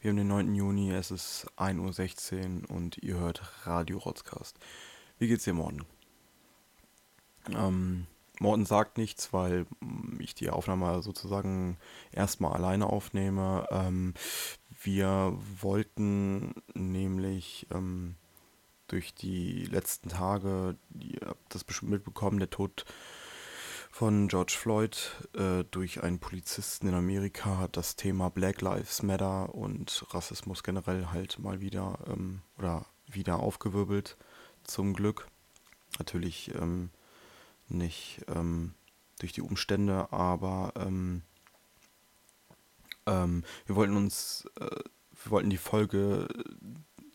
Wir haben den 9. Juni, es ist 1.16 Uhr und ihr hört Radio Rotzcast. Wie geht's dir, Morten? Ähm, Morten sagt nichts, weil mm, ich die Aufnahme sozusagen erstmal alleine aufnehme. Ähm, wir wollten nämlich ähm, durch die letzten Tage, ihr habt das bestimmt mitbekommen, der Tod von George Floyd äh, durch einen Polizisten in Amerika hat das Thema Black Lives Matter und Rassismus generell halt mal wieder ähm, oder wieder aufgewirbelt, zum Glück. Natürlich ähm, nicht ähm, durch die Umstände, aber ähm, ähm, wir wollten uns, äh, wir wollten die Folge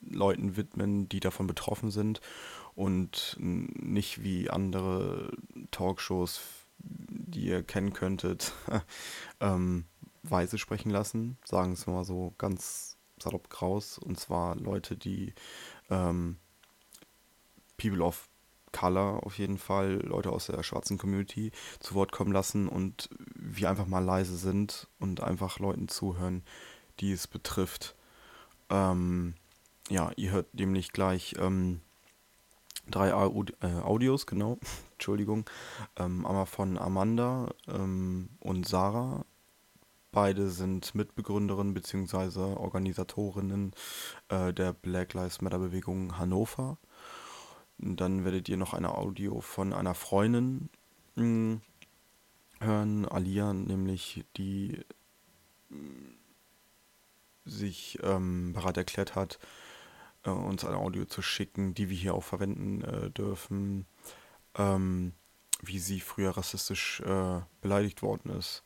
Leuten widmen, die davon betroffen sind und nicht wie andere Talkshows, die ihr kennen könntet, ähm, weise sprechen lassen, sagen es mal so ganz salopp kraus, und zwar Leute, die ähm, People of Color auf jeden Fall, Leute aus der schwarzen Community zu Wort kommen lassen und wir einfach mal leise sind und einfach Leuten zuhören, die es betrifft. Ähm, ja, ihr hört nämlich gleich ähm, drei Aud äh, Audios, genau, Entschuldigung. Ähm, einmal von Amanda ähm, und Sarah. Beide sind Mitbegründerinnen bzw. Organisatorinnen äh, der Black Lives Matter Bewegung Hannover. Und dann werdet ihr noch eine Audio von einer Freundin mh, hm, hören, Alia, nämlich die mh, hm, sich ähm, bereit erklärt hat, äh, uns ein Audio zu schicken, die wir hier auch verwenden äh, dürfen, ähm, wie sie früher rassistisch äh, beleidigt worden ist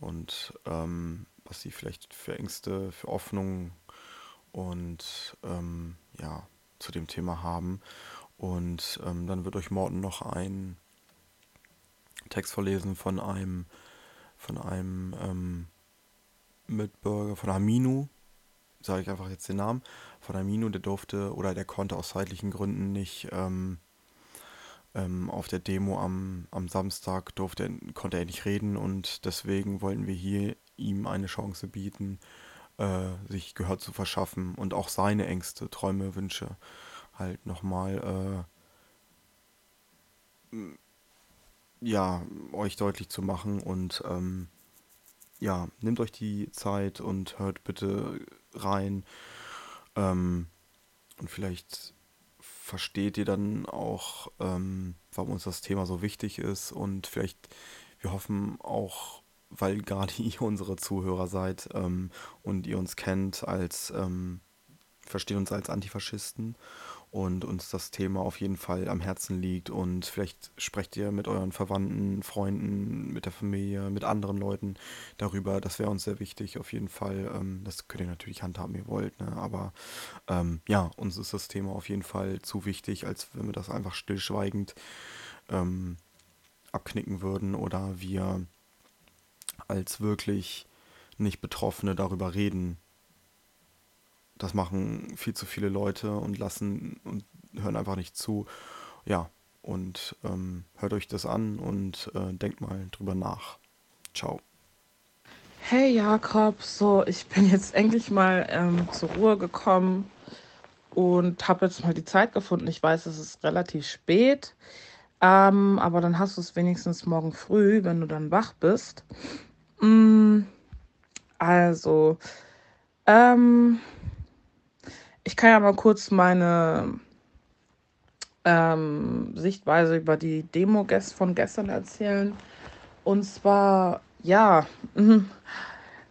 und ähm, was sie vielleicht für Ängste, für Hoffnungen und ähm, ja, zu dem Thema haben. Und ähm, dann wird euch Morten noch ein Text vorlesen von einem von einem ähm, Mitbürger, von Aminu, sage ich einfach jetzt den Namen, von Amino, der durfte oder der konnte aus zeitlichen Gründen nicht ähm, ähm, auf der Demo am, am Samstag durfte, konnte er nicht reden und deswegen wollten wir hier ihm eine Chance bieten, äh, sich Gehör zu verschaffen und auch seine Ängste, Träume, Wünsche halt nochmal äh, ja, euch deutlich zu machen und ähm, ja, nehmt euch die Zeit und hört bitte rein. Ähm, und vielleicht versteht ihr dann auch, ähm, warum uns das Thema so wichtig ist. Und vielleicht, wir hoffen auch, weil gerade ihr unsere Zuhörer seid ähm, und ihr uns kennt als, ähm, versteht uns als Antifaschisten und uns das Thema auf jeden Fall am Herzen liegt und vielleicht sprecht ihr mit euren Verwandten, Freunden, mit der Familie, mit anderen Leuten darüber. Das wäre uns sehr wichtig, auf jeden Fall. Ähm, das könnt ihr natürlich handhaben, wie ihr wollt, ne? aber ähm, ja, uns ist das Thema auf jeden Fall zu wichtig, als wenn wir das einfach stillschweigend ähm, abknicken würden oder wir als wirklich nicht Betroffene darüber reden das machen viel zu viele Leute und lassen und hören einfach nicht zu. Ja, und ähm, hört euch das an und äh, denkt mal drüber nach. Ciao. Hey Jakob, so ich bin jetzt endlich mal ähm, zur Ruhe gekommen und habe jetzt mal die Zeit gefunden. Ich weiß, es ist relativ spät, ähm, aber dann hast du es wenigstens morgen früh, wenn du dann wach bist. Mm, also, ähm, ich kann ja mal kurz meine ähm, Sichtweise über die Demo von gestern erzählen. Und zwar, ja, mhm,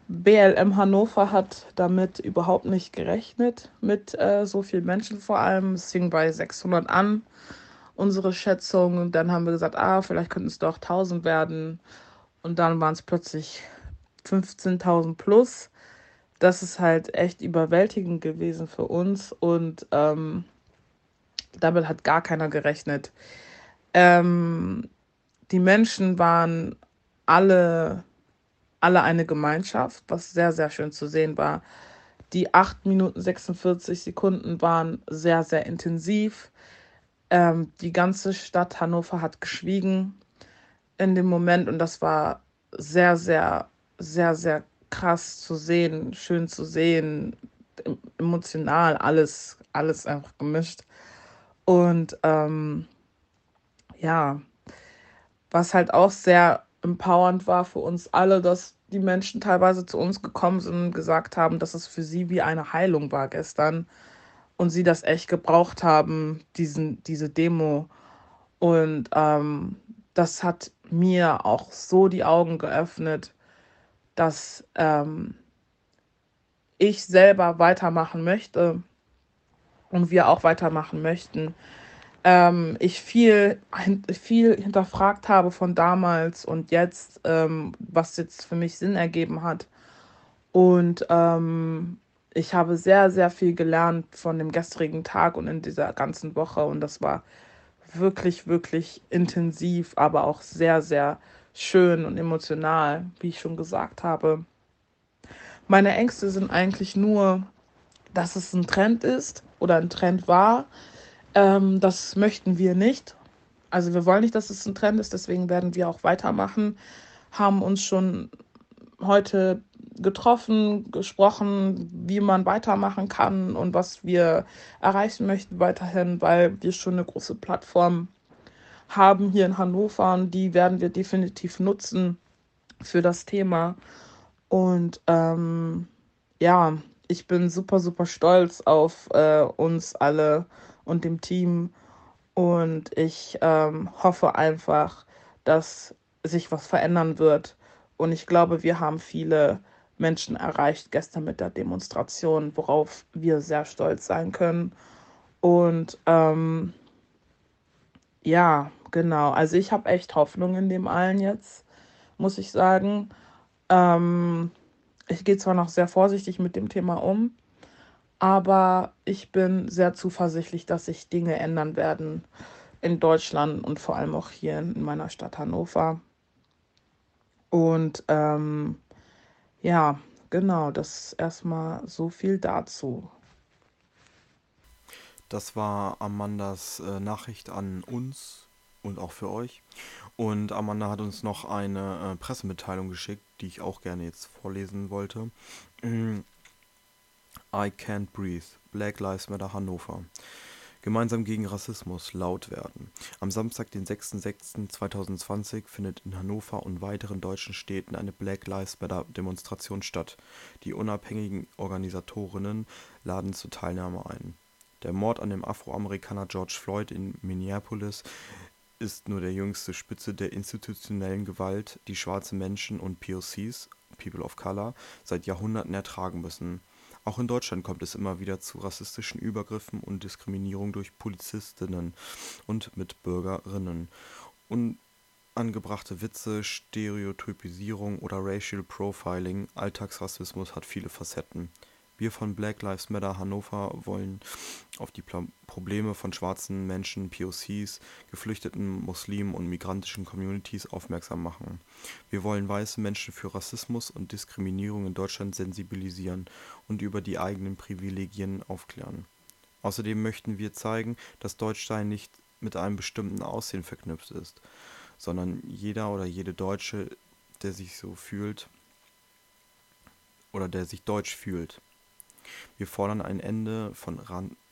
BLM Hannover hat damit überhaupt nicht gerechnet, mit äh, so vielen Menschen vor allem. Es fing bei 600 an, unsere Schätzung. Und dann haben wir gesagt, ah, vielleicht könnten es doch 1000 werden. Und dann waren es plötzlich 15.000 plus das ist halt echt überwältigend gewesen für uns und ähm, damit hat gar keiner gerechnet. Ähm, die Menschen waren alle, alle eine Gemeinschaft, was sehr, sehr schön zu sehen war. Die 8 Minuten 46 Sekunden waren sehr, sehr intensiv. Ähm, die ganze Stadt Hannover hat geschwiegen in dem Moment und das war sehr, sehr, sehr, sehr krass zu sehen, schön zu sehen, emotional, alles, alles einfach gemischt. Und ähm, ja, was halt auch sehr empowernd war für uns alle, dass die Menschen teilweise zu uns gekommen sind und gesagt haben, dass es für sie wie eine Heilung war gestern und sie das echt gebraucht haben, diesen, diese Demo. Und ähm, das hat mir auch so die Augen geöffnet, dass ähm, ich selber weitermachen möchte und wir auch weitermachen möchten. Ähm, ich viel, viel hinterfragt habe von damals und jetzt, ähm, was jetzt für mich Sinn ergeben hat. Und ähm, ich habe sehr, sehr viel gelernt von dem gestrigen Tag und in dieser ganzen Woche. Und das war wirklich, wirklich intensiv, aber auch sehr, sehr schön und emotional, wie ich schon gesagt habe. Meine Ängste sind eigentlich nur, dass es ein Trend ist oder ein Trend war. Ähm, das möchten wir nicht. Also wir wollen nicht, dass es ein Trend ist, deswegen werden wir auch weitermachen. Haben uns schon heute getroffen, gesprochen, wie man weitermachen kann und was wir erreichen möchten weiterhin, weil wir schon eine große Plattform haben hier in Hannover und die werden wir definitiv nutzen für das Thema. Und ähm, ja, ich bin super, super stolz auf äh, uns alle und dem Team. Und ich ähm, hoffe einfach, dass sich was verändern wird. Und ich glaube, wir haben viele Menschen erreicht gestern mit der Demonstration, worauf wir sehr stolz sein können. Und ähm, ja, genau. Also ich habe echt Hoffnung in dem allen jetzt, muss ich sagen. Ähm, ich gehe zwar noch sehr vorsichtig mit dem Thema um, aber ich bin sehr zuversichtlich, dass sich Dinge ändern werden in Deutschland und vor allem auch hier in meiner Stadt Hannover. Und ähm, ja, genau, das erstmal so viel dazu. Das war Amandas äh, Nachricht an uns und auch für euch. Und Amanda hat uns noch eine äh, Pressemitteilung geschickt, die ich auch gerne jetzt vorlesen wollte. Mm. I Can't Breathe, Black Lives Matter Hannover. Gemeinsam gegen Rassismus laut werden. Am Samstag, den 6.06.2020, findet in Hannover und weiteren deutschen Städten eine Black Lives Matter Demonstration statt. Die unabhängigen Organisatorinnen laden zur Teilnahme ein. Der Mord an dem Afroamerikaner George Floyd in Minneapolis ist nur der jüngste Spitze der institutionellen Gewalt, die schwarze Menschen und POCs (People of Color) seit Jahrhunderten ertragen müssen. Auch in Deutschland kommt es immer wieder zu rassistischen Übergriffen und Diskriminierung durch Polizistinnen und Mitbürgerinnen. Unangebrachte Witze, Stereotypisierung oder Racial Profiling Alltagsrassismus hat viele Facetten wir von Black Lives Matter Hannover wollen auf die Probleme von schwarzen Menschen, POCs, geflüchteten Muslimen und migrantischen Communities aufmerksam machen. Wir wollen weiße Menschen für Rassismus und Diskriminierung in Deutschland sensibilisieren und über die eigenen Privilegien aufklären. Außerdem möchten wir zeigen, dass Deutschsein nicht mit einem bestimmten Aussehen verknüpft ist, sondern jeder oder jede Deutsche, der sich so fühlt oder der sich deutsch fühlt. Wir fordern ein Ende von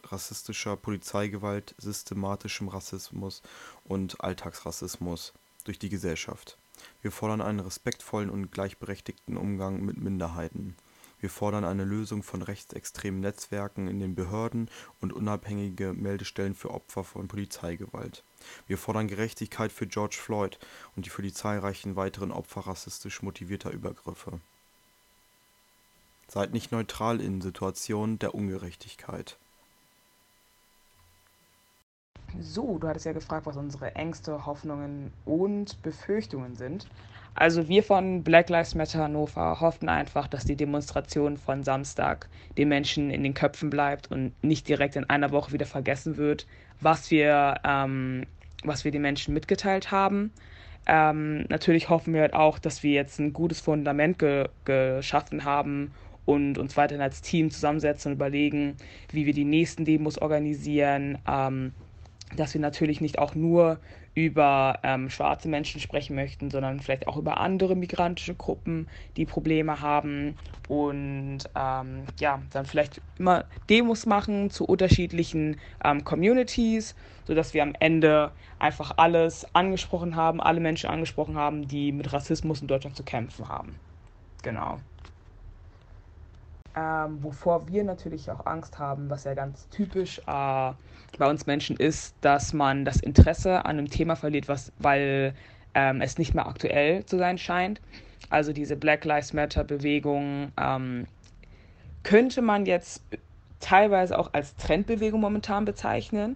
rassistischer Polizeigewalt, systematischem Rassismus und Alltagsrassismus durch die Gesellschaft. Wir fordern einen respektvollen und gleichberechtigten Umgang mit Minderheiten. Wir fordern eine Lösung von rechtsextremen Netzwerken in den Behörden und unabhängige Meldestellen für Opfer von Polizeigewalt. Wir fordern Gerechtigkeit für George Floyd und für die zahlreichen weiteren Opfer rassistisch motivierter Übergriffe. Seid nicht neutral in Situationen der Ungerechtigkeit. So, du hattest ja gefragt, was unsere Ängste, Hoffnungen und Befürchtungen sind. Also wir von Black Lives Matter Hannover hoffen einfach, dass die Demonstration von Samstag den Menschen in den Köpfen bleibt und nicht direkt in einer Woche wieder vergessen wird, was wir, ähm, was wir den Menschen mitgeteilt haben. Ähm, natürlich hoffen wir halt auch, dass wir jetzt ein gutes Fundament ge geschaffen haben, und uns weiterhin als Team zusammensetzen und überlegen, wie wir die nächsten Demos organisieren, ähm, dass wir natürlich nicht auch nur über ähm, schwarze Menschen sprechen möchten, sondern vielleicht auch über andere migrantische Gruppen, die Probleme haben und ähm, ja, dann vielleicht immer Demos machen zu unterschiedlichen ähm, Communities, sodass wir am Ende einfach alles angesprochen haben, alle Menschen angesprochen haben, die mit Rassismus in Deutschland zu kämpfen haben. Genau. Ähm, wovor wir natürlich auch Angst haben, was ja ganz typisch äh, bei uns Menschen ist, dass man das Interesse an einem Thema verliert, was, weil ähm, es nicht mehr aktuell zu sein scheint. Also diese Black Lives Matter Bewegung ähm, könnte man jetzt teilweise auch als Trendbewegung momentan bezeichnen.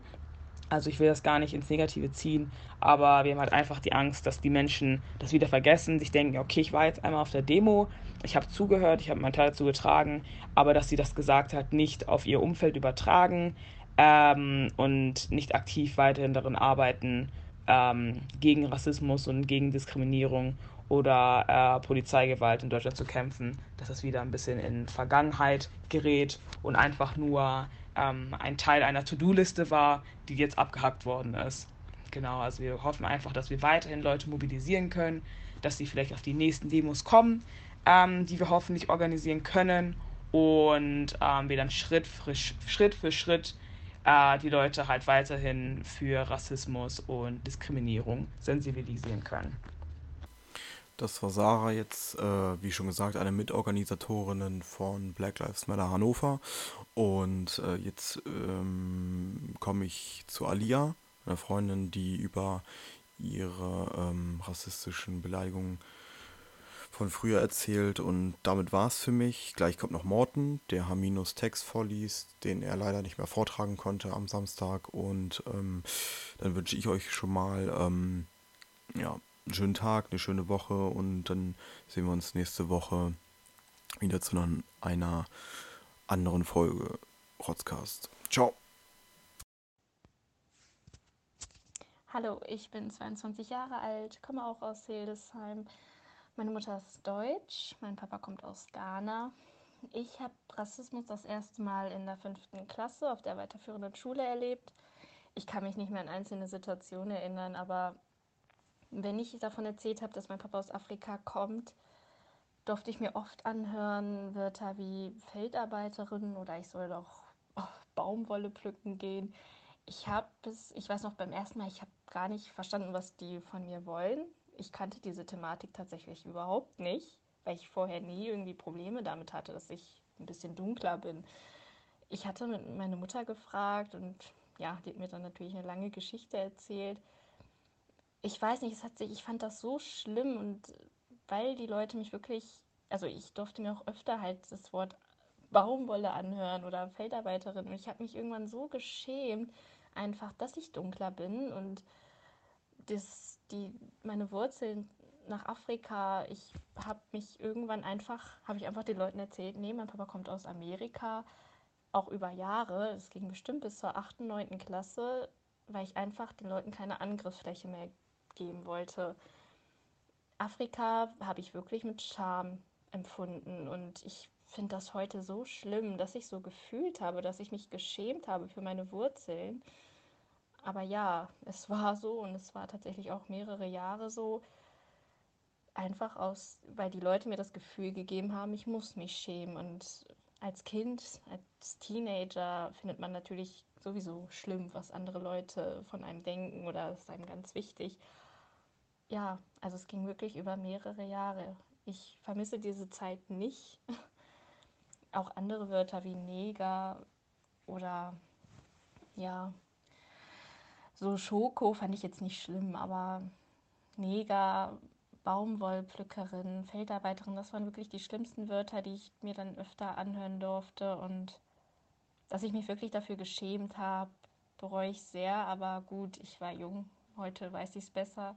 Also ich will das gar nicht ins Negative ziehen, aber wir haben halt einfach die Angst, dass die Menschen das wieder vergessen, sich denken, okay, ich war jetzt einmal auf der Demo, ich habe zugehört, ich habe meinen Teil dazu getragen, aber dass sie das gesagt hat, nicht auf ihr Umfeld übertragen ähm, und nicht aktiv weiterhin darin arbeiten, ähm, gegen Rassismus und gegen Diskriminierung oder äh, Polizeigewalt in Deutschland zu kämpfen, dass es wieder ein bisschen in Vergangenheit gerät und einfach nur ähm, ein Teil einer To-Do-Liste war, die jetzt abgehackt worden ist. Genau, also wir hoffen einfach, dass wir weiterhin Leute mobilisieren können, dass sie vielleicht auf die nächsten Demos kommen, ähm, die wir hoffentlich organisieren können und ähm, wir dann Schritt für Schritt, für Schritt äh, die Leute halt weiterhin für Rassismus und Diskriminierung sensibilisieren können. Das war Sarah jetzt, äh, wie schon gesagt, eine Mitorganisatorin von Black Lives Matter Hannover. Und äh, jetzt ähm, komme ich zu Alia, einer Freundin, die über ihre ähm, rassistischen Beleidigungen von früher erzählt. Und damit war es für mich. Gleich kommt noch Morten, der Haminos Text vorliest, den er leider nicht mehr vortragen konnte am Samstag. Und ähm, dann wünsche ich euch schon mal ähm, ja, einen schönen Tag, eine schöne Woche und dann sehen wir uns nächste Woche wieder zu einer anderen Folge Rotzcast. Ciao. Hallo, ich bin 22 Jahre alt, komme auch aus Hildesheim. Meine Mutter ist deutsch, mein Papa kommt aus Ghana. Ich habe Rassismus das erste Mal in der fünften Klasse auf der weiterführenden Schule erlebt. Ich kann mich nicht mehr an einzelne Situationen erinnern, aber wenn ich davon erzählt habe, dass mein Papa aus Afrika kommt, durfte ich mir oft anhören Wörter wie Feldarbeiterin oder ich soll doch oh, Baumwolle pflücken gehen. Ich habe bis, ich weiß noch beim ersten Mal, ich habe gar nicht verstanden, was die von mir wollen. Ich kannte diese Thematik tatsächlich überhaupt nicht, weil ich vorher nie irgendwie Probleme damit hatte, dass ich ein bisschen dunkler bin. Ich hatte meine Mutter gefragt und ja, die hat mir dann natürlich eine lange Geschichte erzählt ich weiß nicht, es hat sich, ich fand das so schlimm und weil die Leute mich wirklich, also ich durfte mir auch öfter halt das Wort Baumwolle anhören oder Feldarbeiterin und ich habe mich irgendwann so geschämt, einfach, dass ich dunkler bin und das, die, meine Wurzeln nach Afrika, ich habe mich irgendwann einfach, habe ich einfach den Leuten erzählt, nee, mein Papa kommt aus Amerika, auch über Jahre, es ging bestimmt bis zur 8., 9. Klasse, weil ich einfach den Leuten keine Angriffsfläche mehr geben wollte. Afrika habe ich wirklich mit Scham empfunden und ich finde das heute so schlimm, dass ich so gefühlt habe, dass ich mich geschämt habe für meine Wurzeln. Aber ja, es war so und es war tatsächlich auch mehrere Jahre so. Einfach aus, weil die Leute mir das Gefühl gegeben haben, ich muss mich schämen. Und als Kind, als Teenager findet man natürlich sowieso schlimm, was andere Leute von einem denken oder ist einem ganz wichtig ja, also es ging wirklich über mehrere Jahre. Ich vermisse diese Zeit nicht. Auch andere Wörter wie Neger oder ja, so Schoko fand ich jetzt nicht schlimm, aber Neger, Baumwollpflückerin, Feldarbeiterin, das waren wirklich die schlimmsten Wörter, die ich mir dann öfter anhören durfte und dass ich mich wirklich dafür geschämt habe, bereue ich sehr, aber gut, ich war jung, heute weiß ich es besser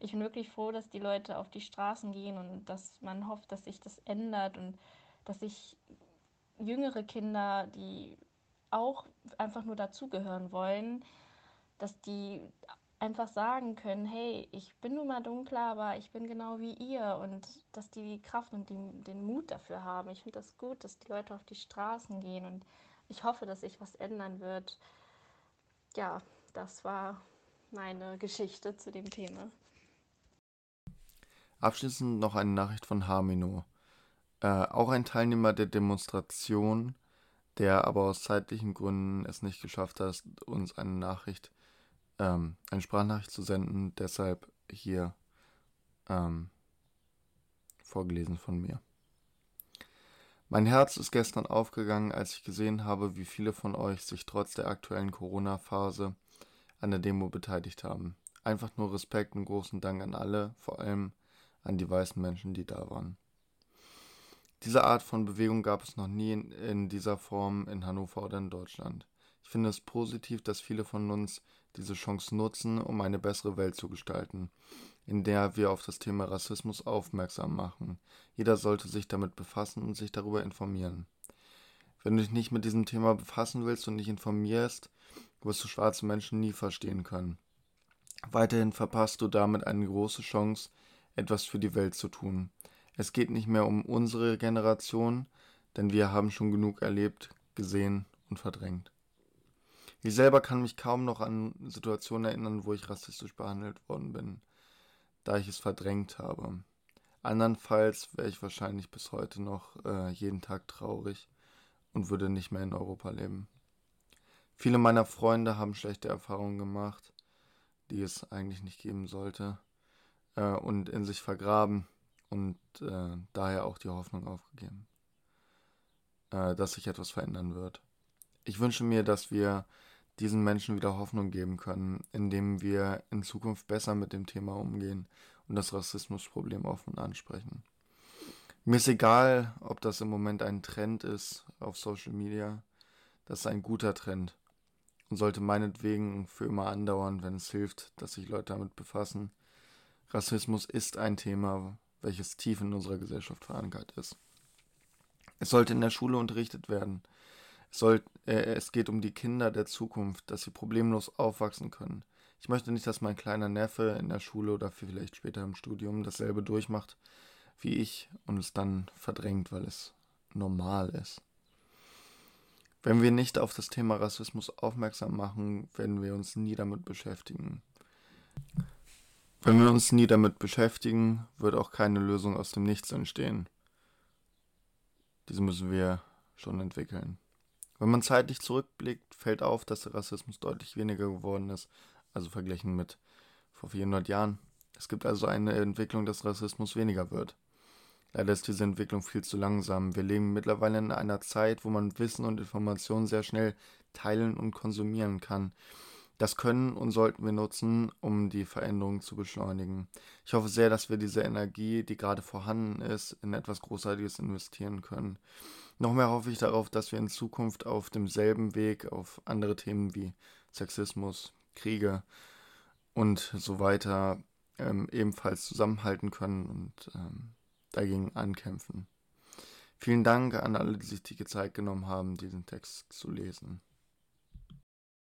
ich bin wirklich froh, dass die Leute auf die Straßen gehen und dass man hofft, dass sich das ändert und dass sich jüngere Kinder, die auch einfach nur dazugehören wollen, dass die einfach sagen können, hey, ich bin nun mal dunkler, aber ich bin genau wie ihr und dass die die Kraft und die, den Mut dafür haben. Ich finde das gut, dass die Leute auf die Straßen gehen und ich hoffe, dass sich was ändern wird. Ja, das war meine Geschichte zu dem Thema. Abschließend noch eine Nachricht von Hamino. Äh, auch ein Teilnehmer der Demonstration, der aber aus zeitlichen Gründen es nicht geschafft hat, uns eine Nachricht, ähm, eine Sprachnachricht zu senden. Deshalb hier ähm, vorgelesen von mir. Mein Herz ist gestern aufgegangen, als ich gesehen habe, wie viele von euch sich trotz der aktuellen Corona-Phase an der Demo beteiligt haben. Einfach nur Respekt und großen Dank an alle, vor allem an die weißen Menschen, die da waren. Diese Art von Bewegung gab es noch nie in, in, dieser Form in Hannover oder in Deutschland. Ich finde es positiv, dass viele von uns diese Chance nutzen, um eine bessere Welt zu gestalten, in der wir auf das Thema Rassismus aufmerksam machen. Jeder sollte sich damit befassen und sich darüber informieren. Wenn du dich nicht mit diesem Thema befassen willst und nicht informierst, wirst du schwarze Menschen nie verstehen können. Weiterhin verpasst du damit eine große Chance, etwas für die Welt zu tun. Es geht nicht mehr um unsere Generation, denn wir haben schon genug erlebt, gesehen und verdrängt. Ich selber kann mich kaum noch an Situationen erinnern, wo ich rassistisch behandelt worden bin, da ich es verdrängt habe. Andernfalls wäre ich wahrscheinlich bis heute noch äh, jeden Tag traurig und würde nicht mehr in Europa leben. Viele meiner Freunde haben schlechte Erfahrungen gemacht, die es eigentlich nicht geben sollte äh, und in sich vergraben und äh, daher auch die Hoffnung aufgegeben, äh, dass sich etwas verändern wird. Ich wünsche mir, dass wir diesen Menschen wieder Hoffnung geben können, indem wir in Zukunft besser mit dem Thema umgehen und das Rassismusproblem offen ansprechen. Mir ist egal, ob das im Moment ein Trend ist auf Social Media. Das ist ein guter Trend und sollte meinetwegen für immer andauern, wenn es hilft, dass sich Leute damit befassen Rassismus ist ein Thema, welches tief in unserer Gesellschaft verankert ist. Es sollte in der Schule unterrichtet werden. Es, soll, äh, es geht um die Kinder der Zukunft, dass sie problemlos aufwachsen können. Ich möchte nicht, dass mein kleiner Neffe in der Schule oder vielleicht später im Studium dasselbe durchmacht wie ich und es dann verdrängt, weil es normal ist. Wenn wir nicht auf das Thema Rassismus aufmerksam machen, werden wir uns nie damit beschäftigen. Wenn wir uns nie damit beschäftigen, wird auch keine Lösung aus dem Nichts entstehen. Diese müssen wir schon entwickeln. Wenn man zeitlich zurückblickt, fällt auf, dass der Rassismus deutlich weniger geworden ist, also verglichen mit vor 400 Jahren. Es gibt also eine Entwicklung, dass Rassismus weniger wird. Leider ist diese Entwicklung viel zu langsam. Wir leben mittlerweile in einer Zeit, wo man Wissen und Informationen sehr schnell teilen und konsumieren kann. Das können und sollten wir nutzen, um die Veränderung zu beschleunigen. Ich hoffe sehr, dass wir diese Energie, die gerade vorhanden ist, in etwas Großartiges investieren können. Noch mehr hoffe ich darauf, dass wir in Zukunft auf demselben Weg auf andere Themen wie Sexismus, Kriege und so weiter ähm, ebenfalls zusammenhalten können und ähm, dagegen ankämpfen. Vielen Dank an alle, die sich die Zeit genommen haben, diesen Text zu lesen.